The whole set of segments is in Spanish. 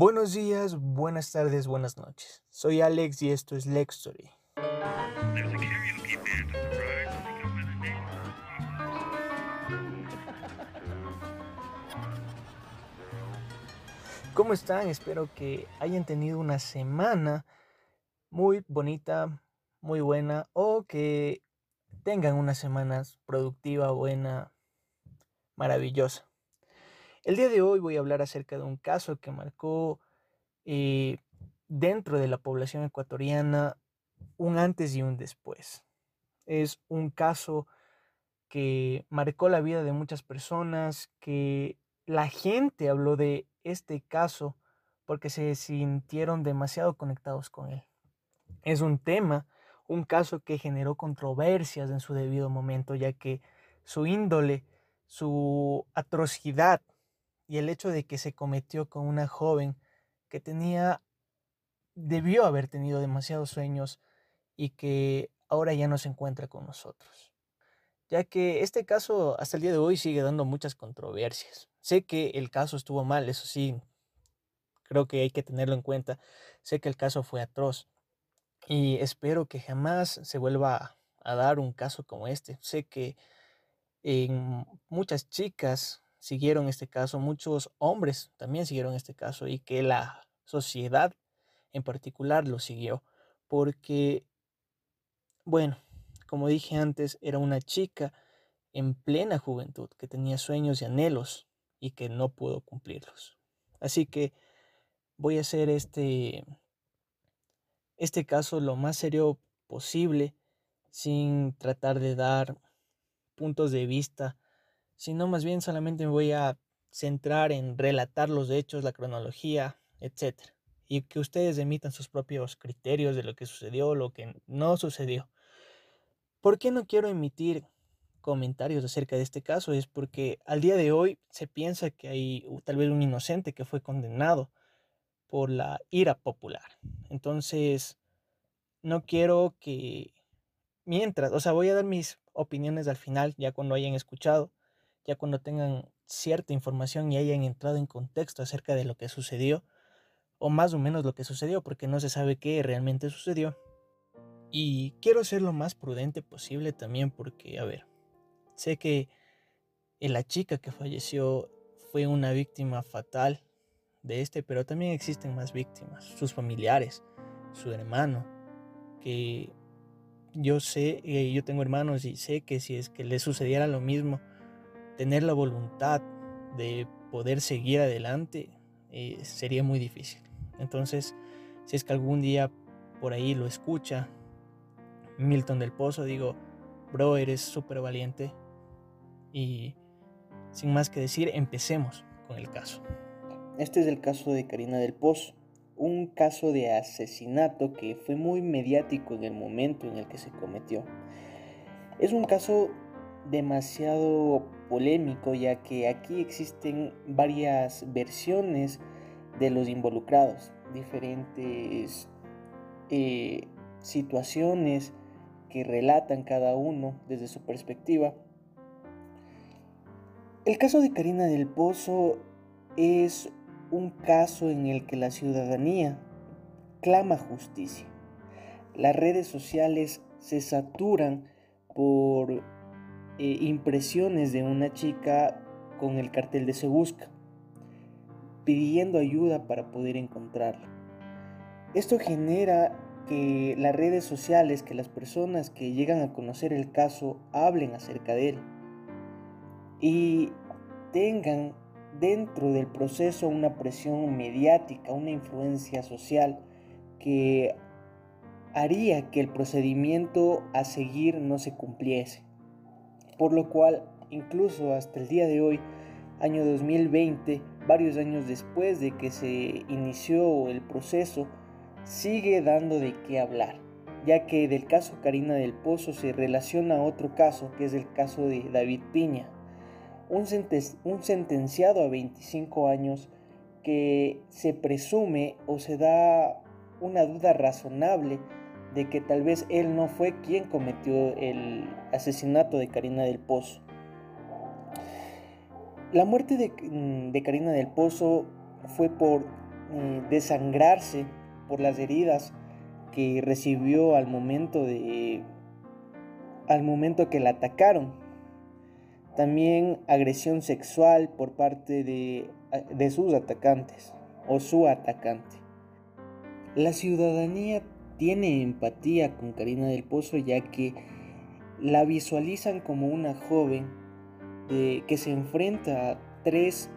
Buenos días, buenas tardes, buenas noches. Soy Alex y esto es Lextory. ¿Cómo están? Espero que hayan tenido una semana muy bonita, muy buena o que tengan una semana productiva, buena, maravillosa. El día de hoy voy a hablar acerca de un caso que marcó eh, dentro de la población ecuatoriana un antes y un después. Es un caso que marcó la vida de muchas personas, que la gente habló de este caso porque se sintieron demasiado conectados con él. Es un tema, un caso que generó controversias en su debido momento, ya que su índole, su atrocidad y el hecho de que se cometió con una joven que tenía, debió haber tenido demasiados sueños y que ahora ya no se encuentra con nosotros. Ya que este caso hasta el día de hoy sigue dando muchas controversias. Sé que el caso estuvo mal, eso sí, creo que hay que tenerlo en cuenta. Sé que el caso fue atroz y espero que jamás se vuelva a dar un caso como este. Sé que en muchas chicas siguieron este caso, muchos hombres también siguieron este caso y que la sociedad en particular lo siguió porque, bueno, como dije antes, era una chica en plena juventud que tenía sueños y anhelos y que no pudo cumplirlos. Así que voy a hacer este, este caso lo más serio posible sin tratar de dar puntos de vista sino más bien solamente me voy a centrar en relatar los hechos, la cronología, etc. Y que ustedes emitan sus propios criterios de lo que sucedió, lo que no sucedió. ¿Por qué no quiero emitir comentarios acerca de este caso? Es porque al día de hoy se piensa que hay tal vez un inocente que fue condenado por la ira popular. Entonces, no quiero que mientras, o sea, voy a dar mis opiniones al final, ya cuando hayan escuchado, ya cuando tengan cierta información y hayan entrado en contexto acerca de lo que sucedió, o más o menos lo que sucedió, porque no se sabe qué realmente sucedió. Y quiero ser lo más prudente posible también porque, a ver, sé que la chica que falleció fue una víctima fatal de este, pero también existen más víctimas, sus familiares, su hermano, que yo sé, eh, yo tengo hermanos y sé que si es que le sucediera lo mismo, tener la voluntad de poder seguir adelante eh, sería muy difícil. Entonces, si es que algún día por ahí lo escucha Milton del Pozo, digo, bro, eres súper valiente. Y sin más que decir, empecemos con el caso. Este es el caso de Karina del Pozo, un caso de asesinato que fue muy mediático en el momento en el que se cometió. Es un caso demasiado polémico ya que aquí existen varias versiones de los involucrados, diferentes eh, situaciones que relatan cada uno desde su perspectiva. El caso de Karina del Pozo es un caso en el que la ciudadanía clama justicia. Las redes sociales se saturan por eh, impresiones de una chica con el cartel de Se Busca, pidiendo ayuda para poder encontrarla. Esto genera que las redes sociales, que las personas que llegan a conocer el caso hablen acerca de él y tengan dentro del proceso una presión mediática, una influencia social que haría que el procedimiento a seguir no se cumpliese por lo cual incluso hasta el día de hoy, año 2020, varios años después de que se inició el proceso, sigue dando de qué hablar, ya que del caso Karina del Pozo se relaciona a otro caso, que es el caso de David Piña, un, un sentenciado a 25 años que se presume o se da una duda razonable de que tal vez él no fue quien cometió el asesinato de Karina del Pozo. La muerte de, mm, Karina del Pozo fue por eh, desangrarse por las heridas que recibió al momento de al momento que la atacaron. También agresión sexual por parte de, de sus atacantes o su atacante. La ciudadanía tiene empatía con Karina del Pozo ya que la visualizan como una joven que se enfrenta a tres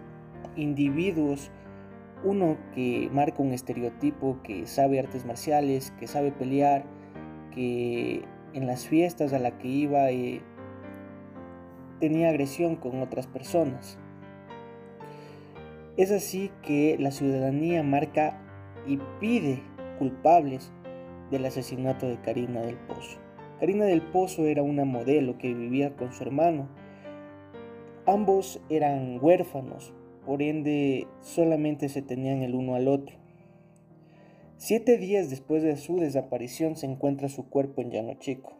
individuos, uno que marca un estereotipo, que sabe artes marciales, que sabe pelear, que en las fiestas a la que iba eh, tenía agresión con otras personas. Es así que la ciudadanía marca y pide culpables del asesinato de Karina del Pozo. Karina del Pozo era una modelo que vivía con su hermano. Ambos eran huérfanos, por ende solamente se tenían el uno al otro. Siete días después de su desaparición se encuentra su cuerpo en Llano Chico.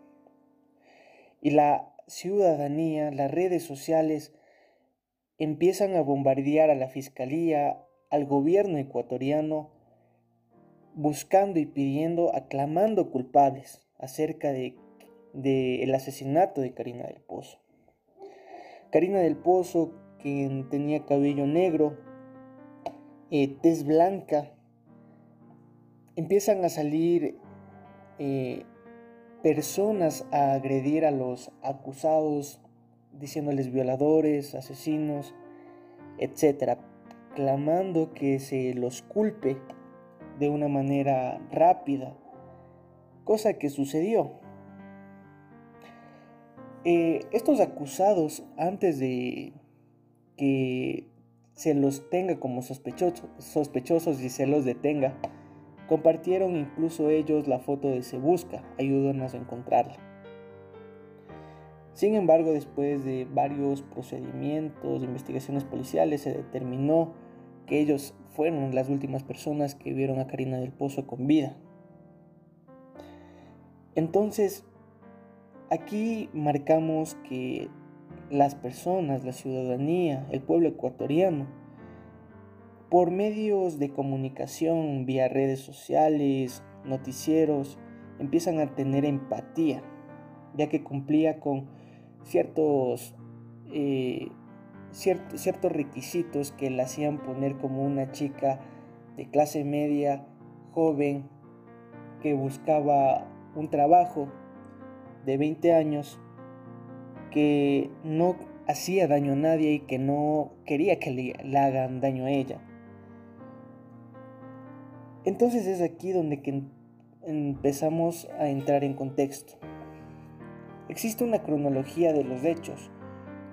Y la ciudadanía, las redes sociales, empiezan a bombardear a la fiscalía, al gobierno ecuatoriano, buscando y pidiendo, aclamando culpables acerca de del asesinato de Karina del Pozo. Karina del Pozo, quien tenía cabello negro, eh, tez blanca, empiezan a salir eh, personas a agredir a los acusados, diciéndoles violadores, asesinos, etcétera, clamando que se los culpe de una manera rápida, cosa que sucedió. Eh, estos acusados, antes de que se los tenga como sospechosos, sospechosos y se los detenga, compartieron incluso ellos la foto de Se Busca, ayúdanos a encontrarla. Sin embargo, después de varios procedimientos, investigaciones policiales, se determinó que ellos fueron las últimas personas que vieron a Karina del Pozo con vida. Entonces, Aquí marcamos que las personas, la ciudadanía, el pueblo ecuatoriano, por medios de comunicación, vía redes sociales, noticieros, empiezan a tener empatía, ya que cumplía con ciertos, eh, ciertos requisitos que la hacían poner como una chica de clase media, joven, que buscaba un trabajo de 20 años que no hacía daño a nadie y que no quería que le, hagan daño a ella. Entonces es aquí donde empezamos a entrar en contexto. Existe una cronología de los hechos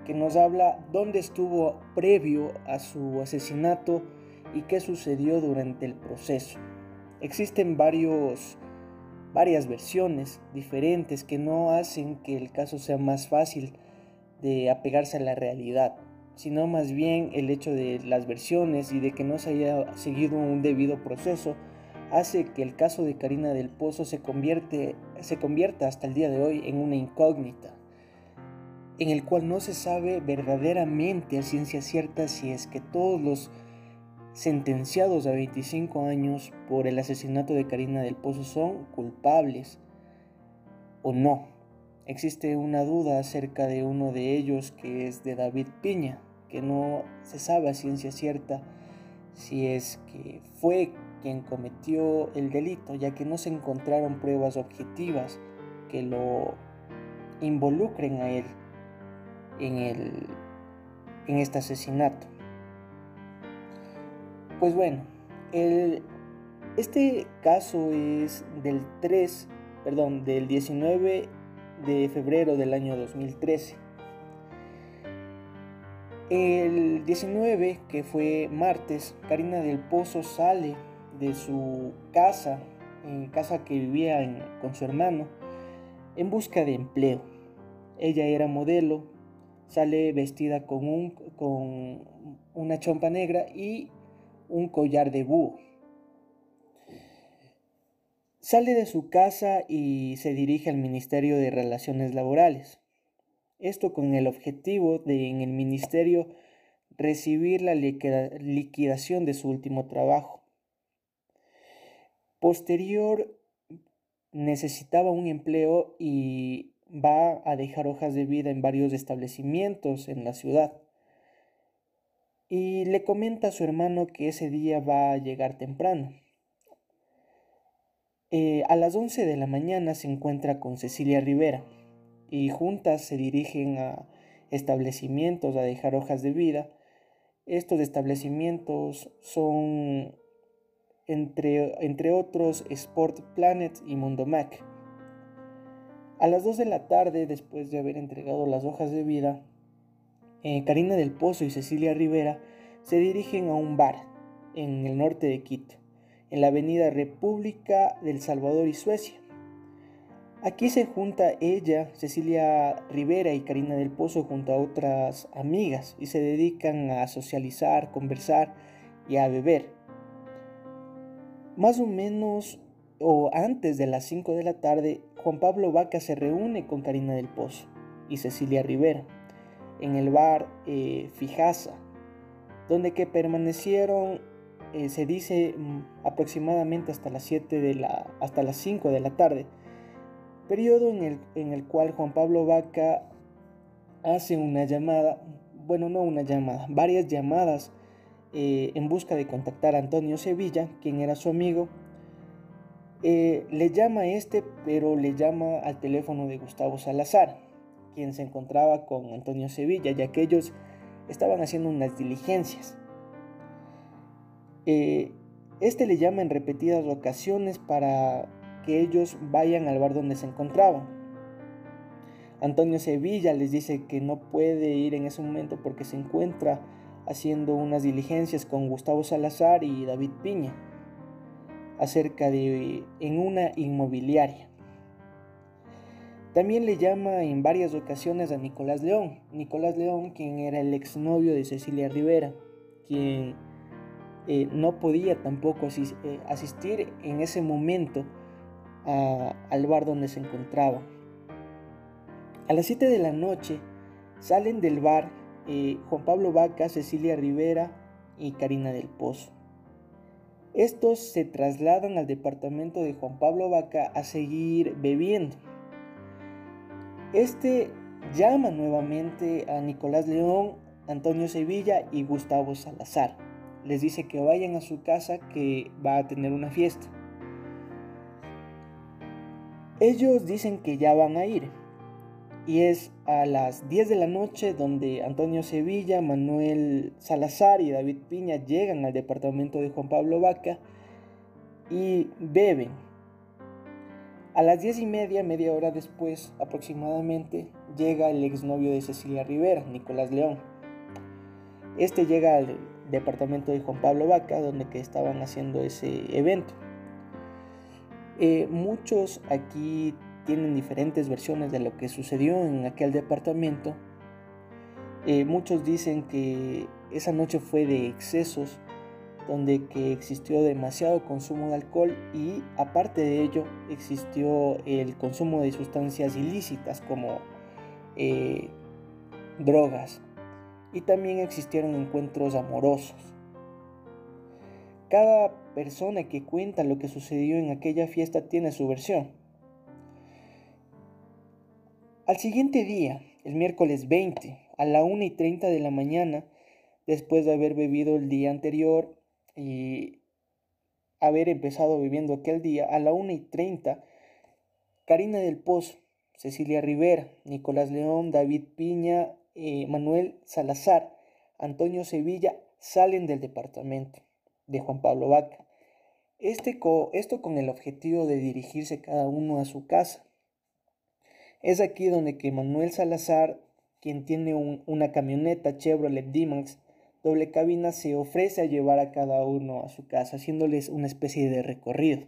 que nos habla dónde estuvo previo a su asesinato y qué sucedió durante el proceso. Existen varios varias versiones diferentes que no hacen que el caso sea más fácil de apegarse a la realidad, sino más bien el hecho de las versiones y de que no se haya seguido un debido proceso hace que el caso de Karina del Pozo se, convierte, se convierta hasta el día de hoy en una incógnita, en el cual no se sabe verdaderamente a ciencia cierta si es que todos los sentenciados a 25 años por el asesinato de Karina del Pozo son culpables o no. Existe una duda acerca de uno de ellos que es de David Piña, que no se sabe a ciencia cierta si es que fue quien cometió el delito, ya que no se encontraron pruebas objetivas que lo involucren a él en, el, en este asesinato. Pues bueno, este caso es del 3, perdón, del 19 de febrero del año 2013. El 19, que fue martes, Karina del Pozo sale de su casa, en casa que vivía con su hermano, en busca de empleo. Ella era modelo, sale vestida con, un, con una chompa negra y un collar de búho. Sale de su casa y se dirige al Ministerio de Relaciones Laborales. Esto con el objetivo de en el ministerio recibir la liquidación de su último trabajo, Posterior, necesitaba un empleo y va a dejar hojas de vida en varios establecimientos en la ciudad. Y le comenta a su hermano que ese día va a llegar temprano. Eh, a las 11 de la mañana se encuentra con Cecilia Rivera y juntas se dirigen a establecimientos a dejar hojas de vida. Estos establecimientos son, entre, entre otros, Sport Planet y Mundo Mac. A las 2 de la tarde, después de haber entregado las hojas de vida, eh, Karina del Pozo y Cecilia Rivera se dirigen a un bar en el norte de Quito en la avenida República del Salvador y Suecia. Aquí se junta ella, Cecilia Rivera y Karina del Pozo junto a otras amigas y se dedican a socializar, conversar y a beber. Más o menos o antes de las 5 de la tarde, Juan Pablo Vaca se reúne con Karina del Pozo y Cecilia Rivera en el bar eh, Fijasa, donde que permanecieron eh, se dice mm, aproximadamente hasta las 7 de la, hasta las 5 de la tarde, periodo en el, en el cual Juan Pablo Vaca hace una llamada, bueno, no una llamada, varias llamadas eh, en busca de contactar a Antonio Sevilla, quien era su amigo. Eh, le llama a este, pero le llama al teléfono de Gustavo Salazar, quien se encontraba con Antonio Sevilla, ya que ellos estaban haciendo unas diligencias. Eh, este le llama en repetidas ocasiones para que ellos vayan al bar donde se encontraban. Antonio Sevilla les dice que no puede ir en ese momento porque se encuentra haciendo unas diligencias con Gustavo Salazar y David Piña acerca de en una inmobiliaria. También le llama en varias ocasiones a Nicolás León, Nicolás León quien era el exnovio de Cecilia Rivera, quien eh, no podía tampoco eh, asistir en ese momento al bar donde se encontraba. A las 7 de la noche salen del bar eh, Juan Pablo Vaca, Cecilia Rivera y Karina del Pozo. Estos se trasladan al departamento de Juan Pablo Vaca a seguir bebiendo. Este llama nuevamente a Nicolás León, Antonio Sevilla y Gustavo Salazar les dice que vayan a su casa que va a tener una fiesta. Ellos dicen que ya van a ir. Y es a las 10 de la noche donde Antonio Sevilla, Manuel Salazar y David Piña llegan al departamento de Juan Pablo Vaca y beben. A las 10 y media, media hora después aproximadamente, llega el exnovio de Cecilia Rivera, Nicolás León. Este llega al departamento de Juan Pablo Vaca, donde que estaban haciendo ese evento. Eh, muchos aquí tienen diferentes versiones de lo que sucedió en aquel departamento. Eh, muchos dicen que esa noche fue de excesos, donde que existió demasiado consumo de alcohol y aparte de ello existió el consumo de sustancias ilícitas como eh, drogas, y también existieron encuentros amorosos. Cada persona que cuenta lo que sucedió en aquella fiesta tiene su versión. Al siguiente día, el miércoles 20, a la 1 y 30 de la mañana, después de haber bebido el día anterior y haber empezado bebiendo aquel día, a la 1 y 30, Karina del Pozo, Cecilia Rivera, Nicolás León, David Piña, eh, Manuel Salazar, Antonio Sevilla salen del departamento de Juan Pablo Vaca. Este esto con el objetivo de dirigirse cada uno a su casa. Es aquí donde que Manuel Salazar, quien tiene una camioneta Chevrolet D-Max doble cabina, se ofrece a llevar a cada uno a su casa, haciéndoles una especie de recorrido.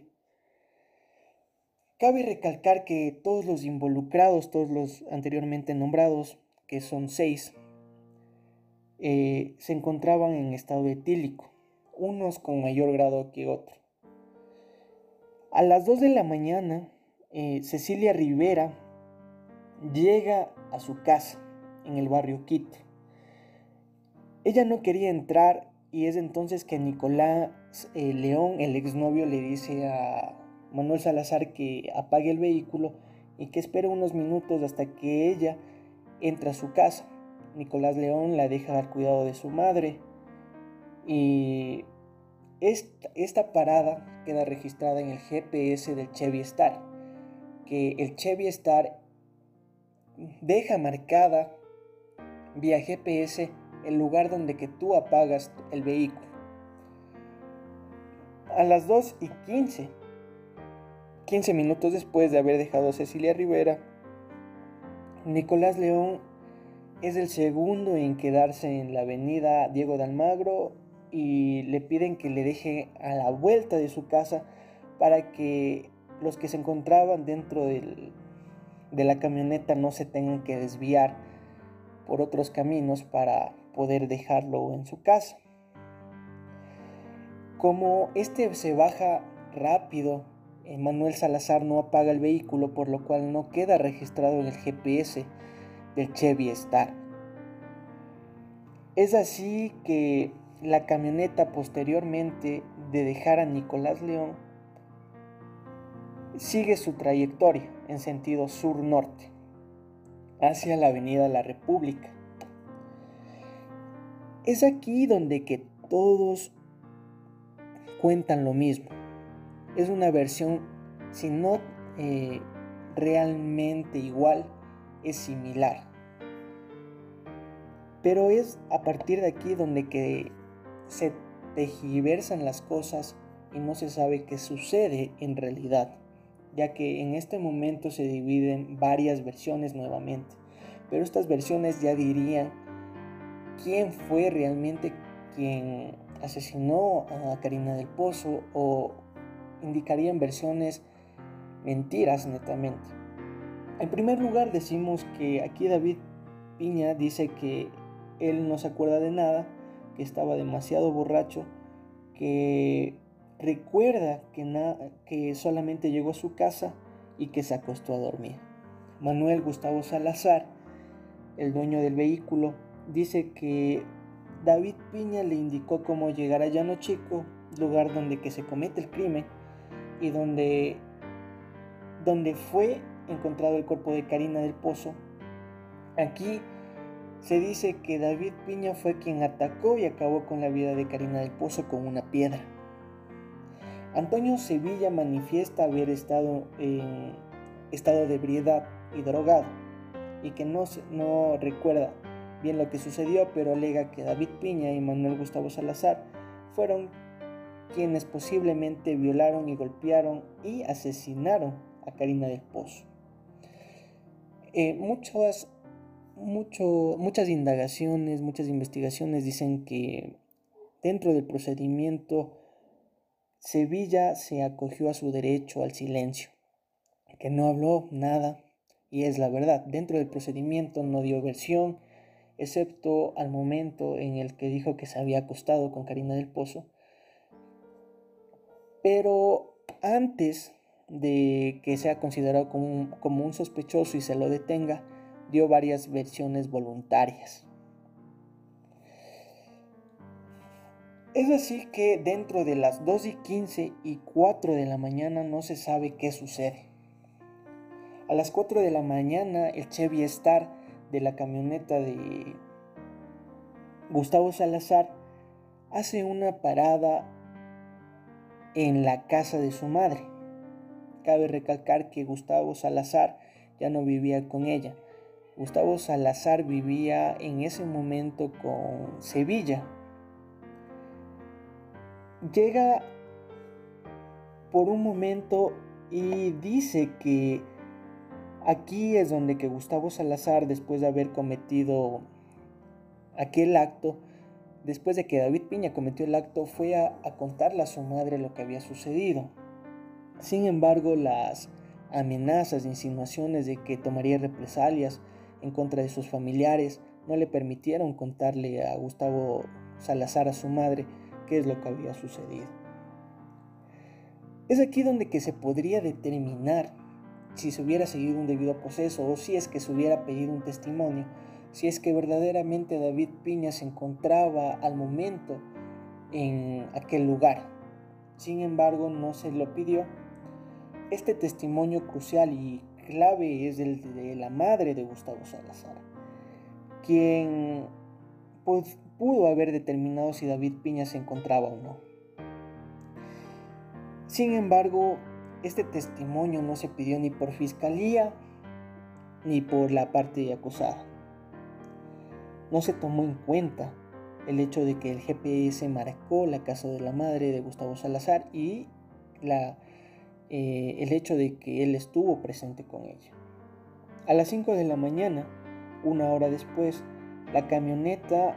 Cabe recalcar que todos los involucrados, todos los anteriormente nombrados, que son seis, eh, se encontraban en estado etílico, unos con mayor grado que otros. A las 2 de la mañana, eh, Cecilia Rivera llega a su casa en el barrio Quito. Ella no quería entrar y es entonces que Nicolás eh, León, el exnovio, le dice a Manuel Salazar que apague el vehículo y que espere unos minutos hasta que ella entre a su casa. Nicolás León la deja al cuidado de su madre y esta, esta parada queda registrada en el GPS del Chevy Star, que el Chevy Star deja marcada vía GPS el lugar donde que tú apagas el vehículo. A las 2 y 15, 15 minutos después de haber dejado a Cecilia Rivera, Nicolás León es el segundo en quedarse en la avenida Diego de Almagro y le piden que le deje a la vuelta de su casa para que los que se encontraban dentro de la camioneta no se tengan que desviar por otros caminos para poder dejarlo en su casa. Como este se baja rápido, Manuel Salazar no apaga el vehículo, por lo cual no queda registrado en el GPS del Chevy Star. Es así que la camioneta posteriormente de dejar a Nicolás León sigue su trayectoria en sentido sur-norte hacia la Avenida La República. Es aquí donde que todos cuentan lo mismo. Es una versión, si no eh, realmente igual, es similar. Pero es a partir de aquí donde que se tejiversan las cosas y no se sabe qué sucede en realidad, ya que en este momento se dividen varias versiones nuevamente. Pero estas versiones ya dirían quién fue realmente quien asesinó a Karina del Pozo o indicarían versiones mentiras netamente. En primer lugar decimos que aquí David Piña dice que él no se acuerda de nada, que estaba demasiado borracho, que recuerda que, que solamente llegó a su casa y que se acostó a dormir. Manuel Gustavo Salazar, el dueño del vehículo, dice que David Piña le indicó cómo llegar a Llano Chico, lugar donde que se comete el crimen y donde, donde fue encontrado el cuerpo de Karina del Pozo. Aquí se dice que David Piña fue quien atacó y acabó con la vida de Karina del Pozo con una piedra. Antonio Sevilla manifiesta haber estado en estado de ebriedad y drogado y que no, recuerda bien lo que sucedió, pero alega que David Piña y Manuel Gustavo Salazar fueron quienes posiblemente violaron y golpearon y asesinaron a Karina del Pozo. Eh, muchas, muchas indagaciones, muchas investigaciones dicen que dentro del procedimiento Sevilla se acogió a su derecho al silencio, que no habló nada, y es la verdad, dentro del procedimiento no dio versión, excepto al momento en el que dijo que se había acostado con Karina del Pozo. Pero antes de que sea considerado como un, como un sospechoso y se lo detenga, dio varias versiones voluntarias. Es así que dentro de las 2 y 15 y 4 de la mañana no se sabe qué sucede. A las 4 de la mañana el Chevy Star de la camioneta de Gustavo Salazar hace una parada en la casa de su madre. Cabe recalcar que Gustavo Salazar ya no vivía con ella. Gustavo Salazar vivía en ese momento con Sevilla. Llega por un momento y dice que Aquí es donde que Gustavo Salazar, después de haber cometido aquel acto, después de que David Piña cometió el acto, fue a, contarle a su madre lo que había sucedido. Sin embargo, las amenazas, insinuaciones de que tomaría represalias en contra de sus familiares no le permitieron contarle a Gustavo Salazar, a su madre, qué es lo que había sucedido. Es aquí donde que se podría determinar si se hubiera seguido un debido proceso o si es que se hubiera pedido un testimonio, si es que verdaderamente David Piña se encontraba al momento en aquel lugar, sin embargo no se lo pidió. Este testimonio crucial y clave es el de la madre de Gustavo Salazar, quien pudo haber determinado si David Piña se encontraba o no. Sin embargo, este testimonio no se pidió ni por fiscalía ni por la parte acusada. No se tomó en cuenta el hecho de que el GPS marcó la casa de la madre de Gustavo Salazar y eh, el hecho de que él estuvo presente con ella. A las 5 de la mañana, una hora después, la camioneta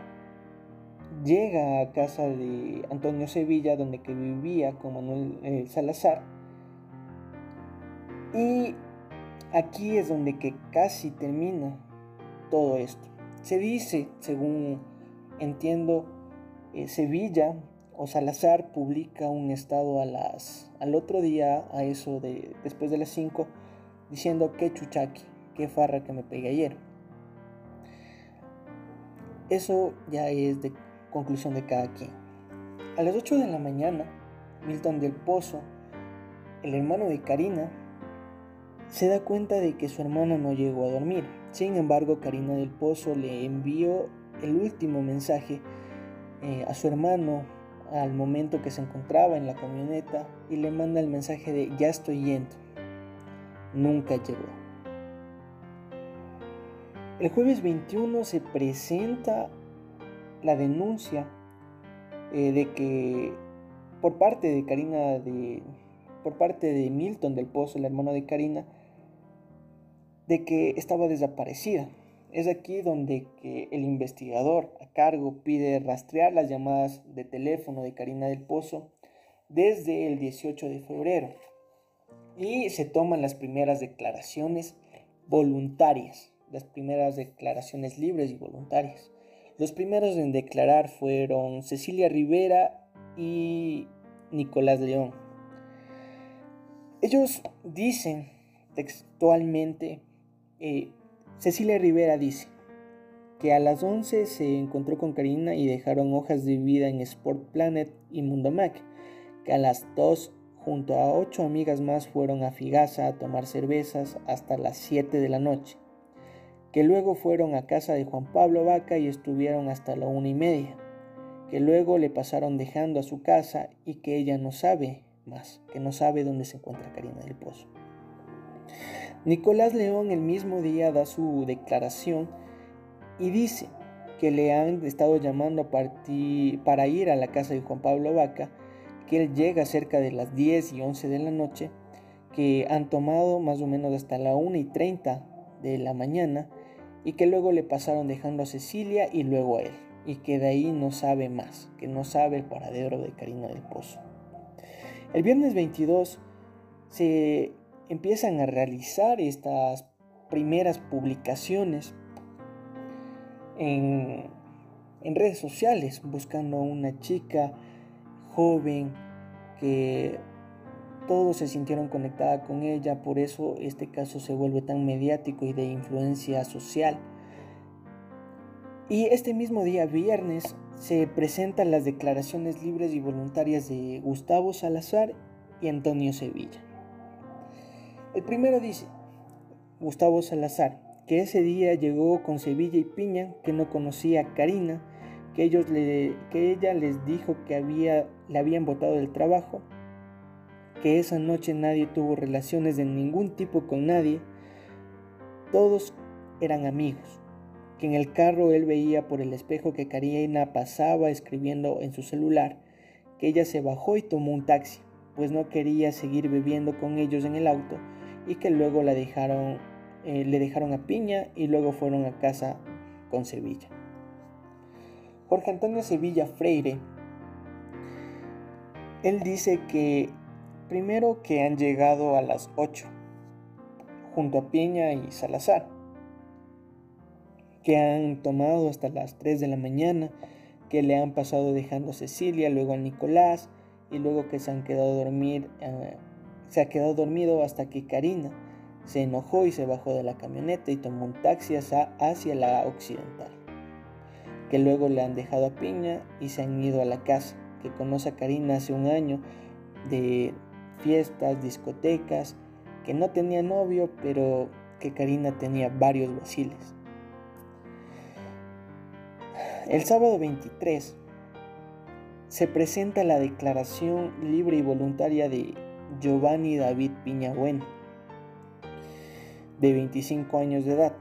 llega a casa de Antonio Sevilla, donde que vivía con Manuel eh, Salazar. Y aquí es donde que casi termina todo esto. Se dice, según entiendo, eh, Sevilla o Salazar publica un estado a las, al otro día, a eso de después de las 5, diciendo que chuchaqui, qué farra que me pegué ayer. Eso ya es de conclusión de cada quien. A las 8 de la mañana, Milton del Pozo, el hermano de Karina, se da cuenta de que su hermana no llegó a dormir. Sin embargo, Karina del Pozo le envió el último mensaje eh, a su hermano al momento que se encontraba en la camioneta y le manda el mensaje de ya estoy yendo. Nunca llegó. El jueves 21 se presenta la denuncia eh, de que por parte de Karina de por parte de Milton del Pozo, el hermano de Karina, de que estaba desaparecida. Es aquí donde que el investigador a cargo pide rastrear las llamadas de teléfono de Karina del Pozo desde el 18 de febrero y se toman las primeras declaraciones voluntarias, las primeras declaraciones libres y voluntarias. Los primeros en declarar fueron Cecilia Rivera y Nicolás León. Ellos dicen textualmente, eh, Cecilia Rivera dice que a las 11 se encontró con Karina y dejaron hojas de vida en Sport Planet y Mundo Mac, que a las 2 junto a ocho amigas más fueron a Figasa a tomar cervezas hasta las 7 de la noche que luego fueron a casa de Juan Pablo Vaca y estuvieron hasta la una y media, que luego le pasaron dejando a su casa y que ella no sabe más, que no sabe dónde se encuentra Karina del Pozo. Nicolás León el mismo día da su declaración y dice que le han estado llamando para ir a la casa de Juan Pablo Vaca, que él llega cerca de las 10 y 11 de la noche, que han tomado más o menos hasta la 1 y 30 de la mañana y que luego le pasaron dejando a Cecilia y luego a él, y que de ahí no sabe más, que no sabe el paradero de Karina del Pozo. El viernes 22 se empiezan a realizar estas primeras publicaciones en, en redes sociales, buscando a una chica joven que todos se sintieron conectada con ella, por eso este caso se vuelve tan mediático y de influencia social. Y este mismo día, viernes, se presentan las declaraciones libres y voluntarias de Gustavo Salazar y Antonio Sevilla. El primero dice, Gustavo Salazar, que ese día llegó con Sevilla y Piña, que no conocía a Karina, que, ellos le, que ella les dijo que había, le habían votado del trabajo que esa noche nadie tuvo relaciones de ningún tipo con nadie, todos eran amigos, que en el carro él veía por el espejo que Karina pasaba escribiendo en su celular, que ella se bajó y tomó un taxi, pues no quería seguir bebiendo con ellos en el auto y que luego la dejaron, eh, le dejaron a Piña y luego fueron a casa con Sevilla. Jorge Antonio Sevilla Freire, él dice que Primero que han llegado a las 8, junto a Piña y Salazar, que han tomado hasta las 3 de la mañana, que le han pasado dejando a Cecilia, luego a Nicolás, y luego que se han quedado dormir, eh, se ha quedado dormido hasta que Karina se enojó y se bajó de la camioneta y tomó un taxi hacia la occidental, que luego le han dejado a Piña y se han ido a la casa, que conoce a Karina hace un año de fiestas, discotecas, que no tenía novio, pero que Karina tenía varios vaciles. El sábado 23 se presenta la declaración libre y voluntaria de Giovanni David Piñagüen, de 25 años de edad.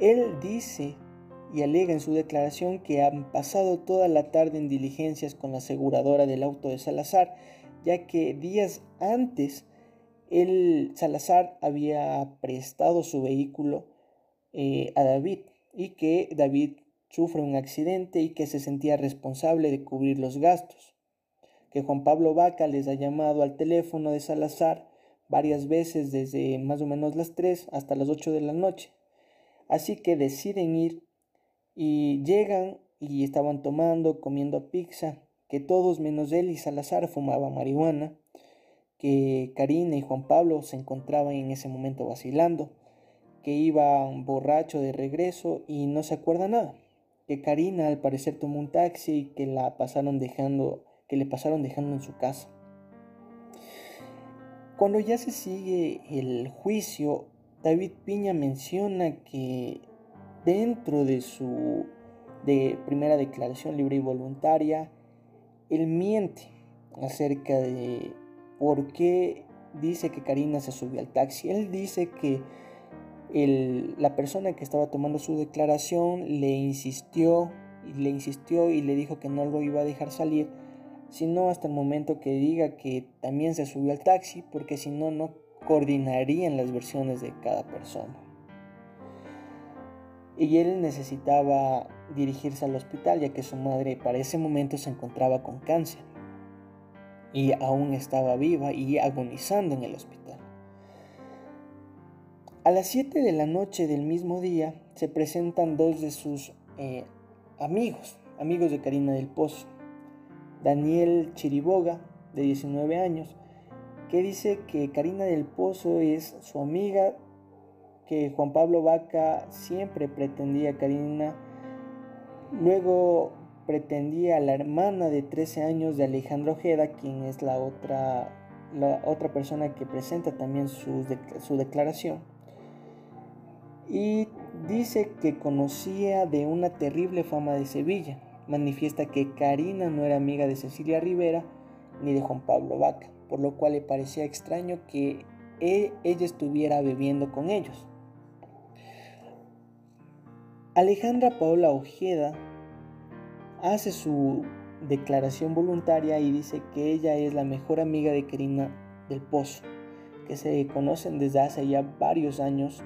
Él dice y alega en su declaración que han pasado toda la tarde en diligencias con la aseguradora del auto de Salazar, ya que días antes el Salazar había prestado su vehículo eh, a David y que David sufre un accidente y que se sentía responsable de cubrir los gastos. Que Juan Pablo Vaca les ha llamado al teléfono de Salazar varias veces desde más o menos las 3 hasta las 8 de la noche. Así que deciden ir y llegan y estaban tomando, comiendo pizza, que todos menos él y Salazar fumaban marihuana, que Karina y Juan Pablo se encontraban en ese momento vacilando, que iban borracho de regreso y no se acuerda nada que Karina al parecer tomó un taxi y que la pasaron dejando, que le pasaron dejando en su casa. Cuando ya se sigue el juicio, David Piña menciona que dentro de su de primera declaración libre y voluntaria, él miente acerca de por qué dice que Karina se subió al taxi. Él dice que la persona que estaba tomando su declaración le insistió y le insistió y le dijo que no lo iba a dejar salir, sino hasta el momento que diga que también se subió al taxi, porque si no, no coordinarían las versiones de cada persona. Y él necesitaba dirigirse al hospital, ya que su madre para ese momento se encontraba con cáncer y aún estaba viva y agonizando en el hospital. A las 7 de la noche del mismo día se presentan dos de sus eh, amigos, amigos de Karina del Pozo. Daniel Chiriboga, de 19 años, que dice que Karina del Pozo es su amiga, que Juan Pablo Vaca siempre pretendía a Karina, luego pretendía a la hermana de 13 años de Alejandro Ojeda, quien es la otra, la otra persona que presenta también su, su declaración y dice que conocía de una terrible fama de Sevilla. Manifiesta que Karina no era amiga de Cecilia Rivera ni de Juan Pablo Vaca, por lo cual le parecía extraño que e, ella estuviera bebiendo con ellos. Alejandra Paula Ojeda hace su declaración voluntaria y dice que ella es la mejor amiga de Karina del Pozo, que se conocen desde hace ya varios años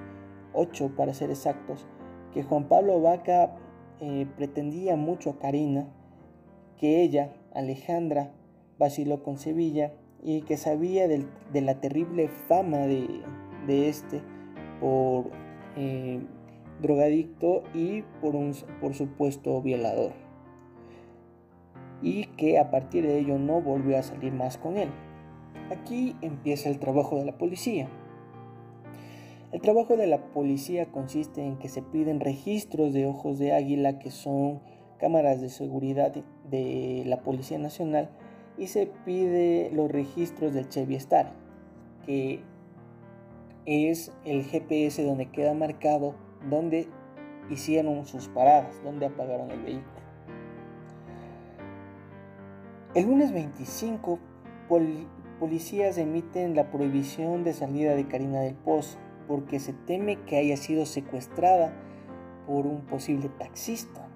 8 para ser exactos, que Juan Pablo Vaca eh, pretendía mucho a Karina, que ella, Alejandra, vaciló con Sevilla y que sabía de la terrible fama de, este por eh, drogadicto y por un por supuesto violador. Y que a partir de ello no volvió a salir más con él. Aquí empieza el trabajo de la policía. El trabajo de la policía consiste en que se piden registros de ojos de águila, que son cámaras de seguridad de la Policía Nacional, y se pide los registros del Chevy Star, que es el GPS donde queda marcado donde hicieron sus paradas, donde apagaron el vehículo. El lunes 25, policías emiten la prohibición de salida de Karina del Pozo porque se teme que haya sido secuestrada por un posible taxista.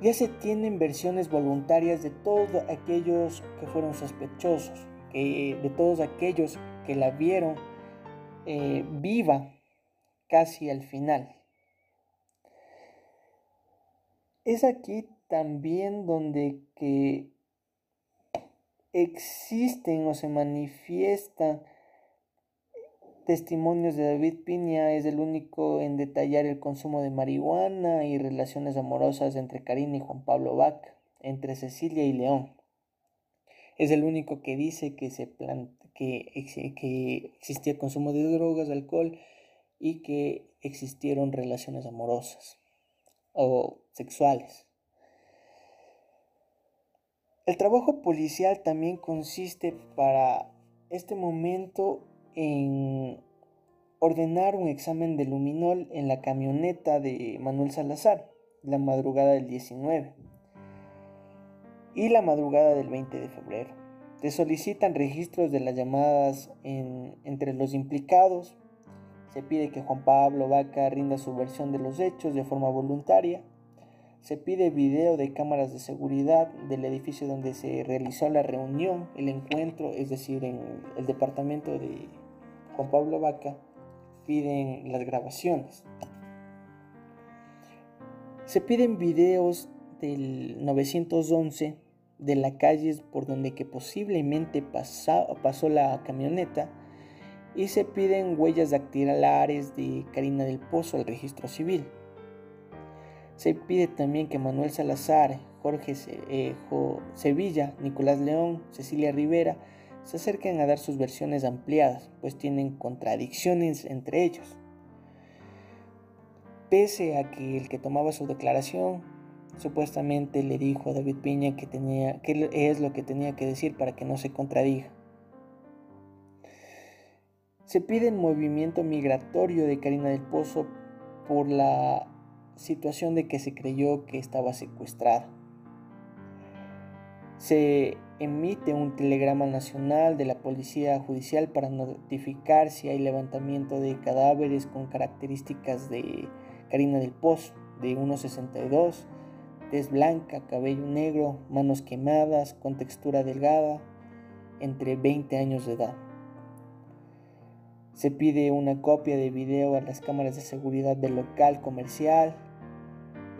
Ya se tienen versiones voluntarias de todos aquellos que fueron sospechosos, de todos aquellos que la vieron eh, viva casi al final. Es aquí también donde que existen o se manifiestan Testimonios de David Piña es el único en detallar el consumo de marihuana y relaciones amorosas entre Karina y Juan Pablo Bach, entre Cecilia y León. Es el único que dice que, se que, que existía consumo de drogas, alcohol y que existieron relaciones amorosas o sexuales. El trabajo policial también consiste para este momento en ordenar un examen de luminol en la camioneta de Manuel Salazar, la madrugada del 19 y la madrugada del 20 de febrero. Se solicitan registros de las llamadas entre los implicados. Se pide que Juan Pablo Vaca rinda su versión de los hechos de forma voluntaria. Se pide video de cámaras de seguridad del edificio donde se realizó la reunión, el encuentro, es decir, en el departamento de Juan Pablo Vaca piden las grabaciones. Se piden videos del 911 de la calle por donde que posiblemente pasó la camioneta y se piden huellas dactilares de Karina del Pozo al registro civil. Se pide también que Manuel Salazar, Jorge eh, Sevilla, Nicolás León, Cecilia Rivera se acerquen a dar sus versiones ampliadas, pues tienen contradicciones entre ellos. Pese a que el que tomaba su declaración supuestamente le dijo a David Piña que, tenía, que es lo que tenía que decir para que no se contradiga. Se pide el movimiento migratorio de Karina del Pozo por la situación de que se creyó que estaba secuestrada. Se emite un telegrama nacional de la Policía Judicial para notificar si hay levantamiento de cadáveres con características de Karina del Pozo, de 1,62, tez blanca, cabello negro, manos quemadas, con textura delgada, entre 20 años de edad. Se pide una copia de video a las cámaras de seguridad del local comercial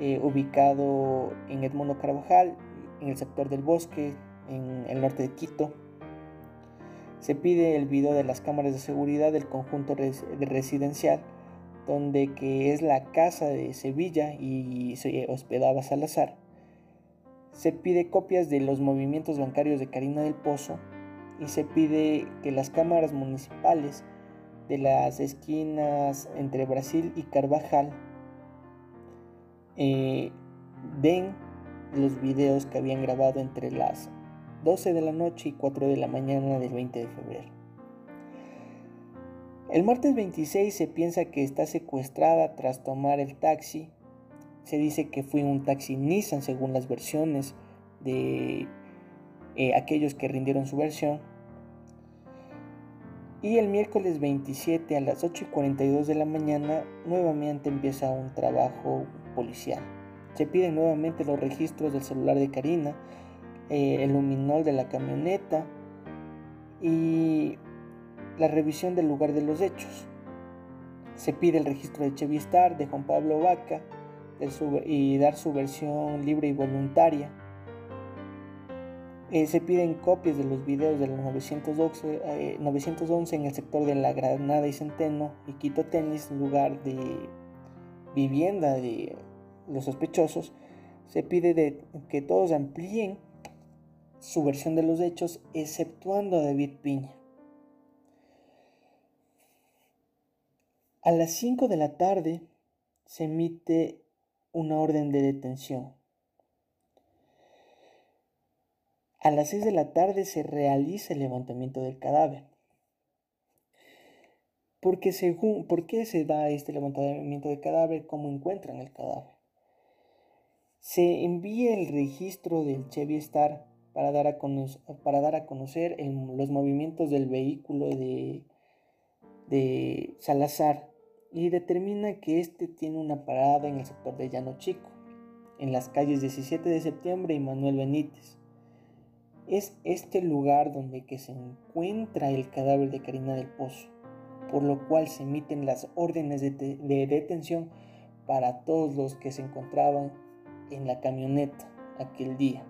eh, ubicado en Edmundo Carvajal, en el sector del bosque, en el norte de Quito. Se pide el video de las cámaras de seguridad del conjunto residencial, donde que es la casa de Sevilla y se hospedaba Salazar. Se pide copias de los movimientos bancarios de Karina del Pozo y se pide que las cámaras municipales de las esquinas entre Brasil y Carvajal eh, den los videos que habían grabado entre las 12 de la noche y 4 de la mañana del 20 de febrero. El martes 26 se piensa que está secuestrada tras tomar el taxi. Se dice que fue un taxi Nissan según las versiones de eh, aquellos que rindieron su versión. Y el miércoles 27 a las 8 y 42 de la mañana nuevamente empieza un trabajo policial. Se piden nuevamente los registros del celular de Karina eh, el luminol de la camioneta y la revisión del lugar de los hechos. Se pide el registro de Chevistar de Juan Pablo Vaca y dar su versión libre y voluntaria. Eh, se piden copias de los videos de los 911, 911 en el sector de la Granada y Centeno y Quito Tenis, lugar de vivienda de los sospechosos. Se pide de que todos amplíen su versión de los hechos, exceptuando a David Piña. A las 5 de la tarde se emite una orden de detención. A las 6 de la tarde se realiza el levantamiento del cadáver. Porque según, ¿Por qué se da este levantamiento del cadáver? ¿Cómo encuentran el cadáver? Se envía el registro del Chevy Star para dar a, conocer, para dar a conocer los movimientos del vehículo de, de Salazar y determina que este tiene una parada en el sector de Llano Chico, en las calles 17 de septiembre y Manuel Benítez. Es este lugar donde que se encuentra el cadáver de Karina del Pozo, por lo cual se emiten las órdenes de, de detención para todos los que se encontraban en la camioneta aquel día.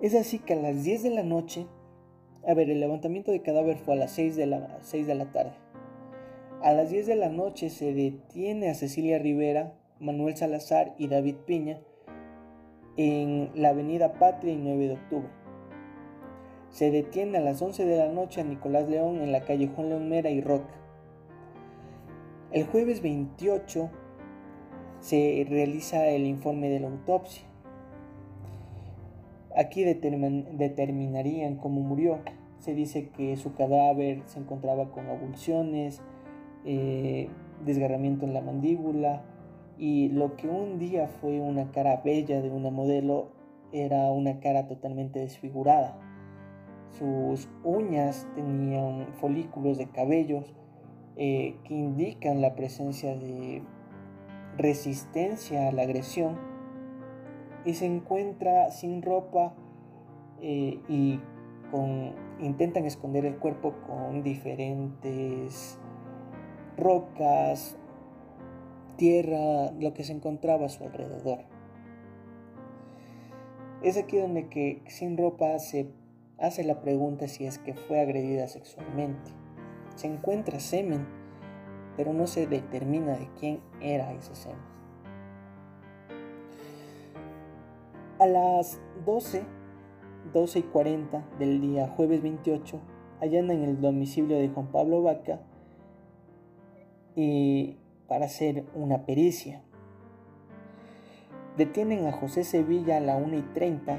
Es así que a las 10 de la noche, a ver, el levantamiento de cadáver fue a las 6 de la, 6 de la tarde. A las 10 de la noche se detiene a Cecilia Rivera, Manuel Salazar y David Piña en la avenida Patria y 9 de octubre. Se detiene a las 11 de la noche a Nicolás León en la calle Juan León Mera y Roca. El jueves 28 se realiza el informe de la autopsia Aquí determinarían cómo murió. Se dice que su cadáver se encontraba con avulsiones, eh, desgarramiento en la mandíbula y lo que un día fue una cara bella de una modelo era una cara totalmente desfigurada. Sus uñas tenían folículos de cabellos eh, que indican la presencia de resistencia a la agresión y se encuentra sin ropa eh, y con, intentan esconder el cuerpo con diferentes rocas, tierra, lo que se encontraba a su alrededor. Es aquí donde que sin ropa se hace la pregunta si es que fue agredida sexualmente. Se encuentra semen, pero no se determina de quién era ese semen. A las 12, 12 y 40 del día jueves 28, allá en el domicilio de Juan Pablo Vaca y para hacer una pericia. Detienen a José Sevilla a la 1 y 30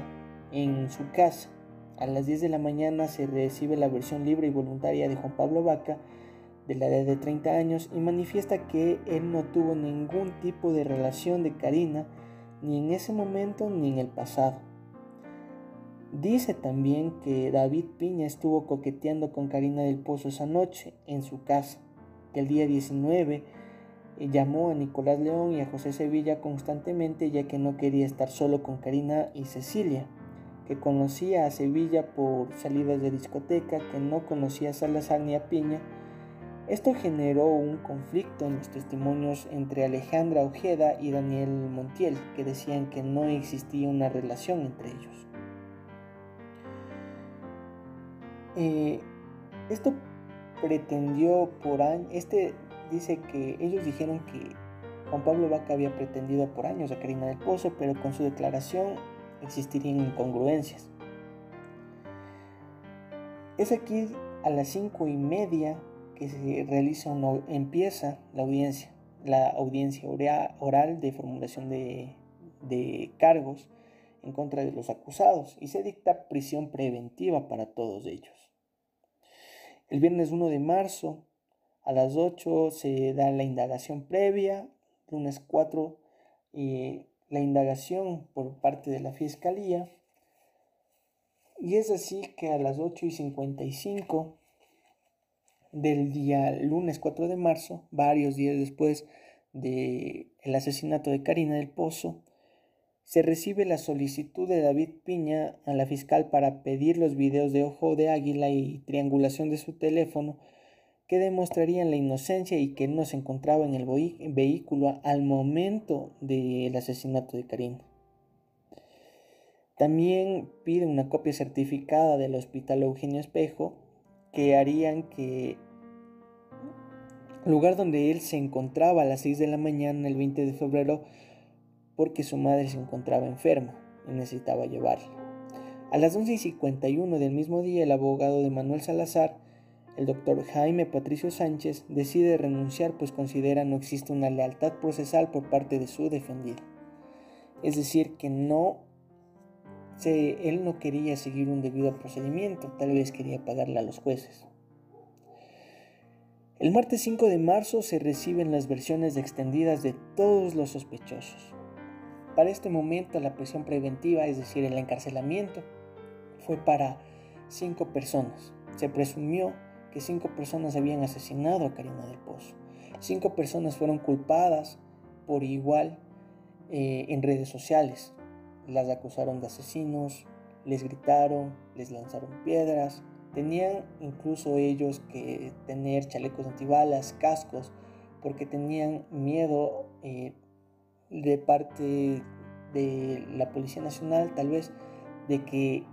en su casa a las 10 de la mañana se recibe la versión libre y voluntaria de Juan Pablo Vaca, de la edad de 30 años, y manifiesta que él no tuvo ningún tipo de relación de Karina, ni en ese momento ni en el pasado. Dice también que David Piña estuvo coqueteando con Karina del Pozo esa noche en su casa, que el día 19 eh, llamó a Nicolás León y a José Sevilla constantemente ya que no quería estar solo con Karina y Cecilia que conocía a Sevilla por salidas de discoteca, que no conocía a Salazar ni a Piña, esto generó un conflicto en los testimonios entre Alejandra Ojeda y Daniel Montiel, que decían que no existía una relación entre ellos. Eh, esto pretendió por años, este dice que ellos dijeron que Juan Pablo Vaca había pretendido por años a Karina del Pozo, pero con su declaración existirían incongruencias. Es aquí a las cinco y media que se realiza una, empieza la audiencia, la audiencia oral de formulación de, de cargos en contra de los acusados y se dicta prisión preventiva para todos ellos. El viernes 1 de marzo a las 8 se da la indagación previa, lunes 4 y la indagación por parte de la Fiscalía. Y es así que a las 8 y 55 del día lunes 4 de marzo, varios días después del el asesinato de Karina del Pozo, se recibe la solicitud de David Piña a la fiscal para pedir los videos de ojo de águila y triangulación de su teléfono que demostrarían la inocencia y que no se encontraba en el vehículo al momento del asesinato de Karim. También pide una copia certificada del Hospital Eugenio Espejo que harían que lugar donde él se encontraba a las 6 de la mañana el 20 de febrero porque su madre se encontraba enferma y necesitaba llevarla. A las 11 y 51 del mismo día el abogado de Manuel Salazar el doctor Jaime Patricio Sánchez decide renunciar pues considera no existe una lealtad procesal por parte de su defendido. Es decir, que no se, él no quería seguir un debido procedimiento, tal vez quería pagarle a los jueces. El martes 5 de marzo se reciben las versiones extendidas de todos los sospechosos. Para este momento la prisión preventiva, es decir, el encarcelamiento, fue para cinco personas. Se presumió que cinco personas habían asesinado a Karina del Pozo. Cinco personas fueron culpadas por igual eh, en redes sociales. Las acusaron de asesinos, les gritaron, les lanzaron piedras. Tenían incluso ellos que tener chalecos antibalas, cascos, porque tenían miedo eh, de parte de la Policía Nacional, tal vez, de que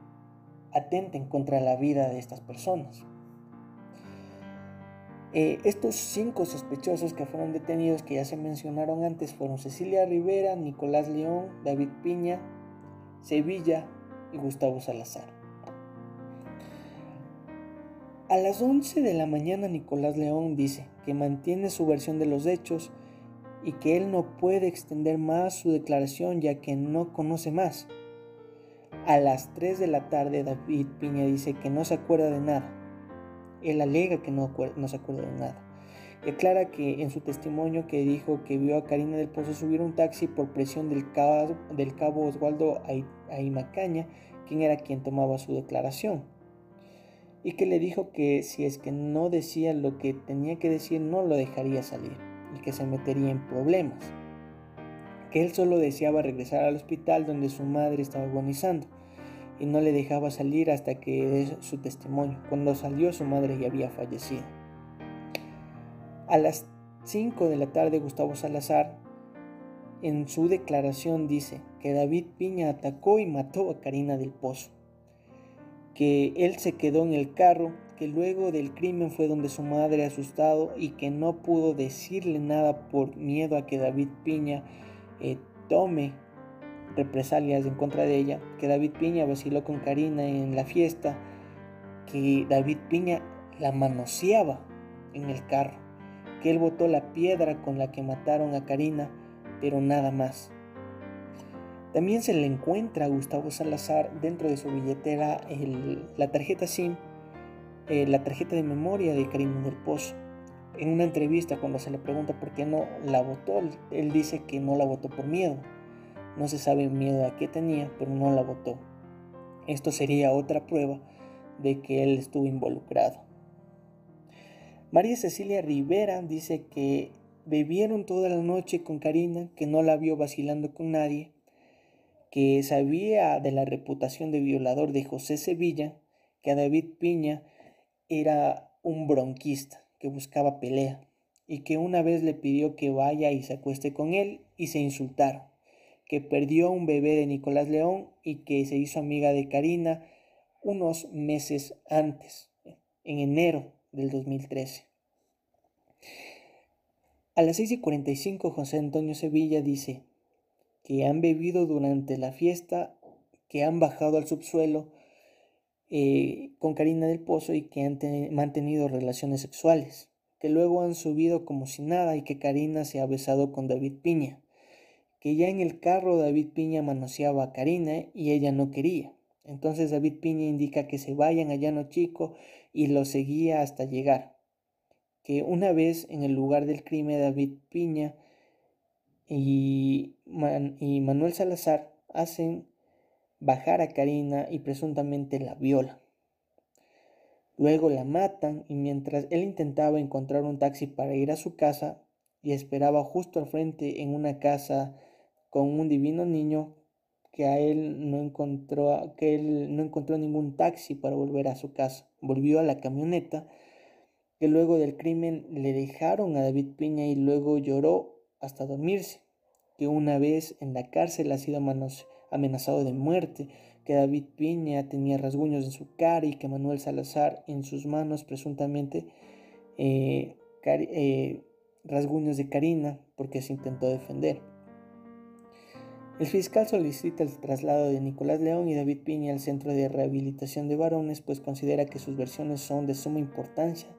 atenten contra la vida de estas personas. Eh, estos cinco sospechosos que fueron detenidos, que ya se mencionaron antes, fueron Cecilia Rivera, Nicolás León, David Piña, Sevilla y Gustavo Salazar. A las 11 de la mañana Nicolás León dice que mantiene su versión de los hechos y que él no puede extender más su declaración ya que no conoce más. A las 3 de la tarde David Piña dice que no se acuerda de nada. Él alega que no, se acuerda de nada. Y aclara que en su testimonio que dijo que vio a Karina del Pozo subir un taxi por presión del cabo, del cabo Oswaldo quien era quien tomaba su declaración. Y que le dijo que si es que no decía lo que tenía que decir no lo dejaría salir y que se metería en problemas. Que él solo deseaba regresar al hospital donde su madre estaba agonizando y no le dejaba salir hasta que dé su testimonio. Cuando salió su madre ya había fallecido. A las 5 de la tarde Gustavo Salazar en su declaración dice que David Piña atacó y mató a Karina del Pozo, que él se quedó en el carro, que luego del crimen fue donde su madre asustado y que no pudo decirle nada por miedo a que David Piña eh, tome represalias en contra de ella, que David Piña vaciló con Karina en la fiesta, que David Piña la manoseaba en el carro que él botó la piedra con la que mataron a Karina, pero nada más. También se le encuentra a Gustavo Salazar dentro de su billetera la tarjeta SIM, eh, la tarjeta de memoria de Karina del Pozo. En una entrevista cuando se le pregunta por qué no la votó, él dice que no la votó por miedo. No se sabe miedo a qué tenía, pero no la votó. Esto sería otra prueba de que él estuvo involucrado. María Cecilia Rivera dice que bebieron toda la noche con Karina, que no la vio vacilando con nadie, que sabía de la reputación de violador de José Sevilla, que a David Piña era un bronquista que buscaba pelea y que una vez le pidió que vaya y se acueste con él y se insultaron, que perdió un bebé de Nicolás León y que se hizo amiga de Karina unos meses antes, en enero del 2013. A las 6 y 45 José Antonio Sevilla dice que han bebido durante la fiesta, que han bajado al subsuelo eh, con Karina del Pozo y que han mantenido relaciones sexuales, que luego han subido como si nada y que Karina se ha besado con David Piña, que ya en el carro David Piña manoseaba a Karina y ella no quería. Entonces David Piña indica que se vayan a Llano Chico y lo seguía hasta llegar. Que una vez en el lugar del crimen David Piña y, y Manuel Salazar hacen bajar a Karina y presuntamente la violan. Luego la matan y mientras él intentaba encontrar un taxi para ir a su casa y esperaba justo al frente en una casa con un divino niño que a él no encontró, que él no encontró ningún taxi para volver a su casa. Volvió a la camioneta que luego del crimen le dejaron a David Piña y luego lloró hasta dormirse, que una vez en la cárcel ha sido amenazado de muerte, que David Piña tenía rasguños en su cara y que Manuel Salazar en sus manos presuntamente eh, eh, rasguños de Karina porque se intentó defender. El fiscal solicita el traslado de Nicolás León y David Piña al Centro de Rehabilitación de Varones, pues considera que sus versiones son de suma importancia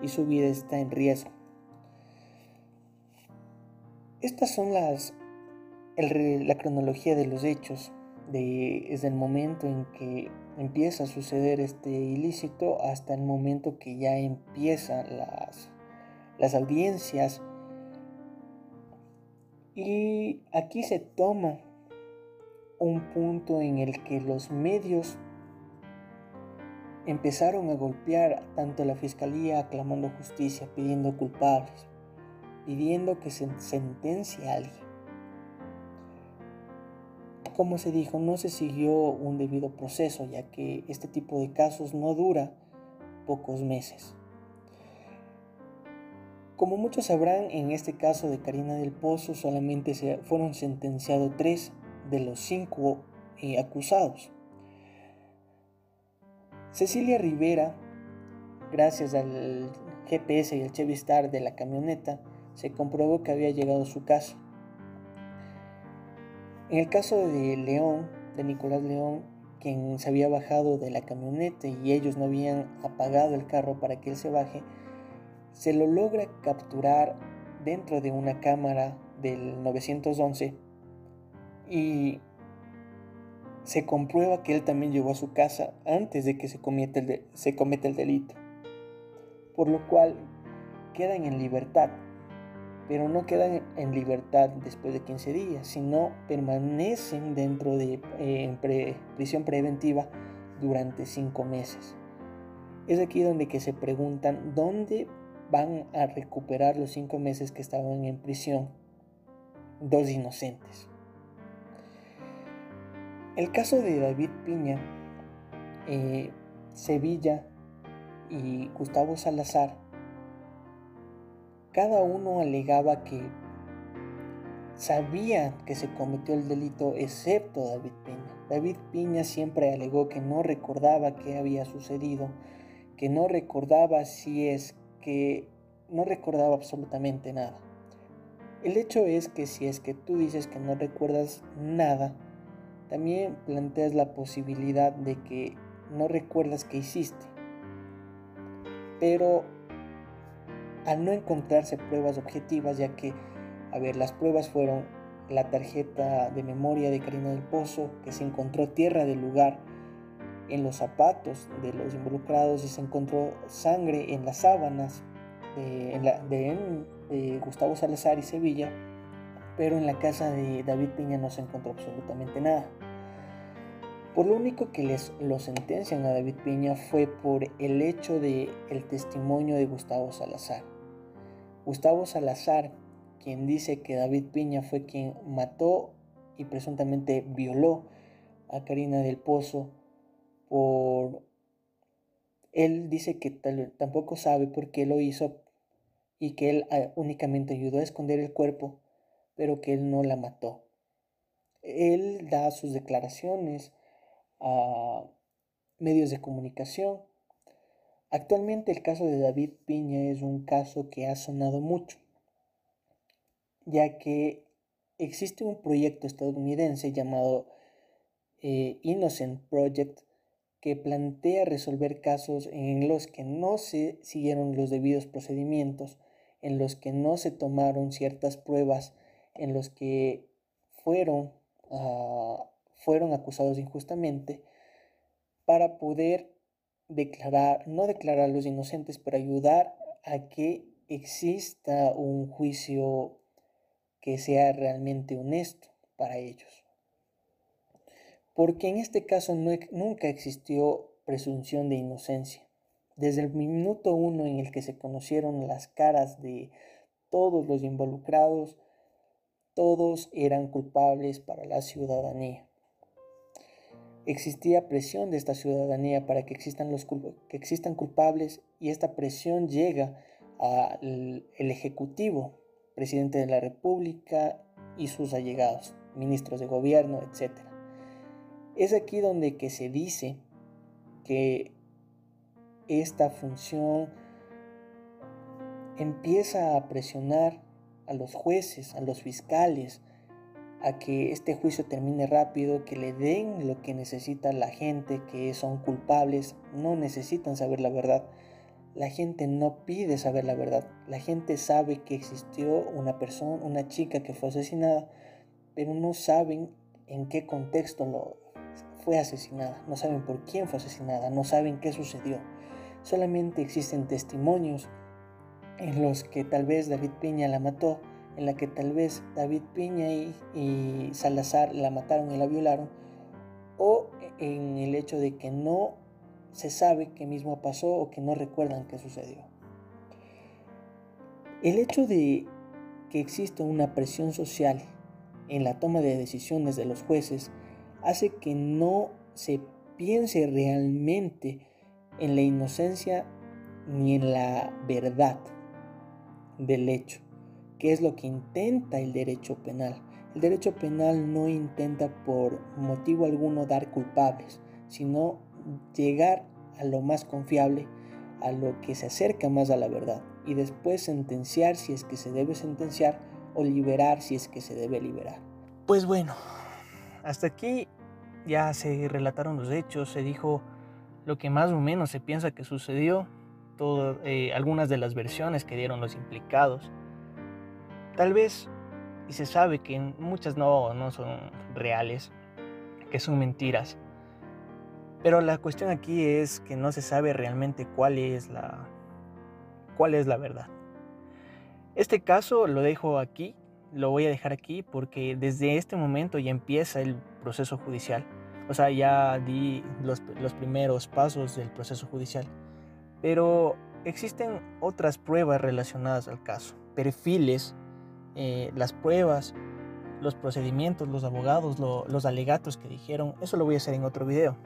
y su vida está en riesgo. Estas son las la cronología de los hechos desde el momento en que empieza a suceder este ilícito hasta el momento que ya empiezan las, las audiencias y aquí se toma un punto en el que los medios empezaron a golpear tanto a la fiscalía aclamando justicia, pidiendo culpables, pidiendo que se sentencie a alguien. Como se dijo, no se siguió un debido proceso, ya que este tipo de casos no dura pocos meses. Como muchos sabrán, en este caso de Karina del Pozo solamente se fueron sentenciados tres de los cinco eh, acusados. Cecilia Rivera, gracias al GPS y el Chevistar de la camioneta, se comprobó que había llegado a su casa. En el caso de León, de Nicolás León, quien se había bajado de la camioneta y ellos no habían apagado el carro para que él se baje, se lo logra capturar dentro de una cámara del 911 y se comprueba que él también llegó a su casa antes de que se cometa el, se cometa el delito, por lo cual quedan en libertad, pero no quedan en libertad después de 15 días, sino permanecen dentro de eh, prisión preventiva durante 5 meses. Es aquí donde que se preguntan dónde van a recuperar los 5 meses que estaban en prisión dos inocentes. El caso de David Piña, eh, Sevilla y Gustavo Salazar, cada uno alegaba que sabía que se cometió el delito excepto David Piña. David Piña siempre alegó que no recordaba qué había sucedido, que no recordaba si es que no recordaba absolutamente nada. El hecho es que si es que tú dices que no recuerdas nada, también planteas la posibilidad de que no recuerdas qué hiciste. Pero al no encontrarse pruebas objetivas, ya que, a ver, las pruebas fueron la tarjeta de memoria de Karina del Pozo, que se encontró tierra del lugar en los zapatos de los involucrados y se encontró sangre en las sábanas de, de Gustavo Salazar y Sevilla, pero en la casa de David Piña no se encontró absolutamente nada. Por lo único que les lo sentencian a David Piña fue por el hecho de el testimonio de Gustavo Salazar. Gustavo Salazar, quien dice que David Piña fue quien mató y presuntamente violó a Karina del Pozo por él dice que tampoco sabe por qué lo hizo y que él ah, únicamente ayudó a esconder el cuerpo, pero que él no la mató. Él da sus declaraciones a medios de comunicación. Actualmente el caso de David Piña es un caso que ha sonado mucho, ya que existe un proyecto estadounidense llamado eh, Innocent Project que plantea resolver casos en los que no se siguieron los debidos procedimientos en los que no se tomaron ciertas pruebas, en los que fueron, ah, fueron acusados injustamente, para poder declarar, no declarar a los inocentes, pero ayudar a que exista un juicio que sea realmente honesto para ellos. Porque en este caso nunca existió presunción de inocencia. Desde el minuto uno en el que se conocieron las caras de todos los involucrados, todos eran culpables para la ciudadanía. Existía presión de esta ciudadanía para que existan, los, que existan culpables y esta presión llega al Ejecutivo, presidente de la República y sus allegados, ministros de gobierno, etc. Es aquí donde que se dice que esta función empieza a presionar a los jueces, a los fiscales, a que este juicio termine rápido, que le den lo que necesita la gente, que son culpables, no necesitan saber la verdad. La gente no pide saber la verdad. La gente sabe que existió una persona, una chica que fue asesinada, pero no saben en qué contexto lo fue asesinada, no saben por quién fue asesinada, no saben qué sucedió. Solamente existen testimonios en los que tal vez David Piña la mató, en la que tal vez David Piña y, Salazar la mataron y la violaron, o en el hecho de que no se sabe qué mismo pasó o que no recuerdan qué sucedió. El hecho de que exista una presión social en la toma de decisiones de los jueces hace que no se piense realmente en la inocencia ni en la verdad del hecho, que es lo que intenta el derecho penal. El derecho penal no intenta por motivo alguno dar culpables, sino llegar a lo más confiable, a lo que se acerca más a la verdad, y después sentenciar si es que se debe sentenciar o liberar si es que se debe liberar. Pues bueno, hasta aquí ya se relataron los hechos, se dijo lo que más o menos se piensa que sucedió, todo, eh, algunas de las versiones que dieron los implicados. Tal vez, y se sabe que muchas no, no son reales, que son mentiras. Pero la cuestión aquí es que no se sabe realmente cuál es la, cuál es la verdad. Este caso lo dejo aquí, lo voy a dejar aquí porque desde este momento ya empieza el proceso judicial. O sea, ya di los, los primeros pasos del proceso judicial. Pero existen otras pruebas relacionadas al caso, perfiles, eh, las pruebas, los procedimientos, los abogados, los alegatos que dijeron. Eso lo voy a hacer en otro video.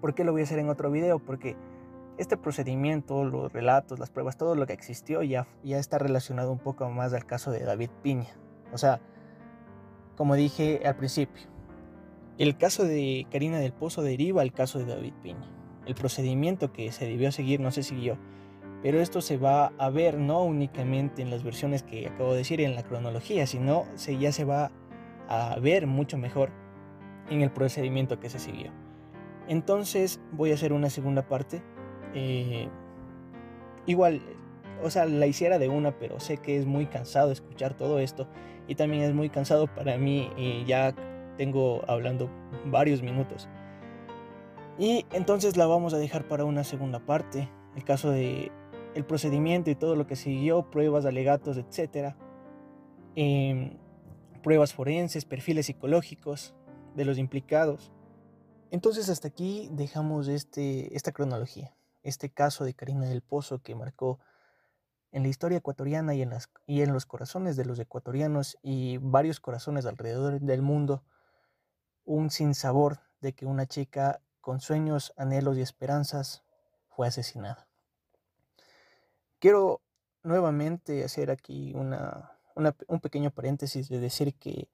¿Por qué lo voy a hacer en otro video? Porque este procedimiento, los relatos, las pruebas, todo lo que existió ya, ya está relacionado un poco más al caso de David Piña. O sea, como dije al principio, el caso de Karina del Pozo deriva al caso de David Piña. El procedimiento que se debió seguir no se siguió, pero esto se va a ver no únicamente en las versiones que acabo de decir en la cronología, sino se, ya se va a ver mucho mejor en el procedimiento que se siguió. Entonces voy a hacer una segunda parte. Eh, igual, o sea, la hiciera de una, pero sé que es muy cansado escuchar todo esto y también es muy cansado para mí y ya tengo hablando varios minutos. Y entonces la vamos a dejar para una segunda parte, el caso de el procedimiento y todo lo que siguió, pruebas, alegatos, etcétera, em, pruebas forenses, perfiles psicológicos de los implicados. Entonces hasta aquí dejamos este, esta cronología, este caso de Karina del Pozo que marcó en la historia ecuatoriana y en, las, y en los corazones de los ecuatorianos y varios corazones alrededor del mundo un sinsabor de que una chica con sueños, anhelos y esperanzas fue asesinada. Quiero nuevamente hacer aquí una, un pequeño paréntesis de decir que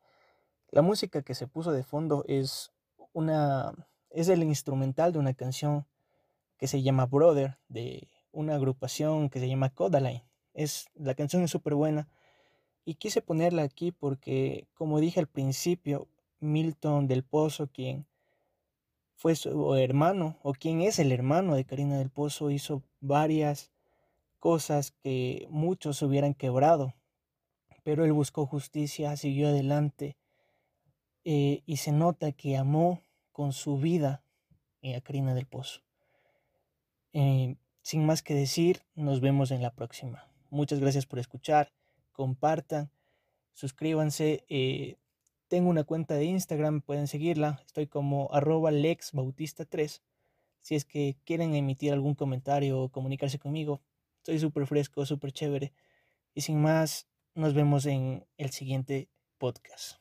la música que se puso de fondo es una es el instrumental de una canción que se llama Brother de una agrupación que se llama Codaline. Es la canción es súper buena y quise ponerla aquí porque como dije al principio Milton del Pozo quien fue su hermano o quien es el hermano de Karina del Pozo hizo varias cosas que muchos hubieran quebrado, pero él buscó justicia, siguió adelante eh, y se nota que amó con su vida a Karina del Pozo. Eh, sin más que decir, nos vemos en la próxima. Muchas gracias por escuchar, compartan, suscríbanse. Eh, tengo una cuenta de Instagram, pueden seguirla. Estoy como arroba lexbautista3. Si es que quieren emitir algún comentario o comunicarse conmigo, Estoy súper fresco, súper chévere. Y sin más, nos vemos en el siguiente podcast.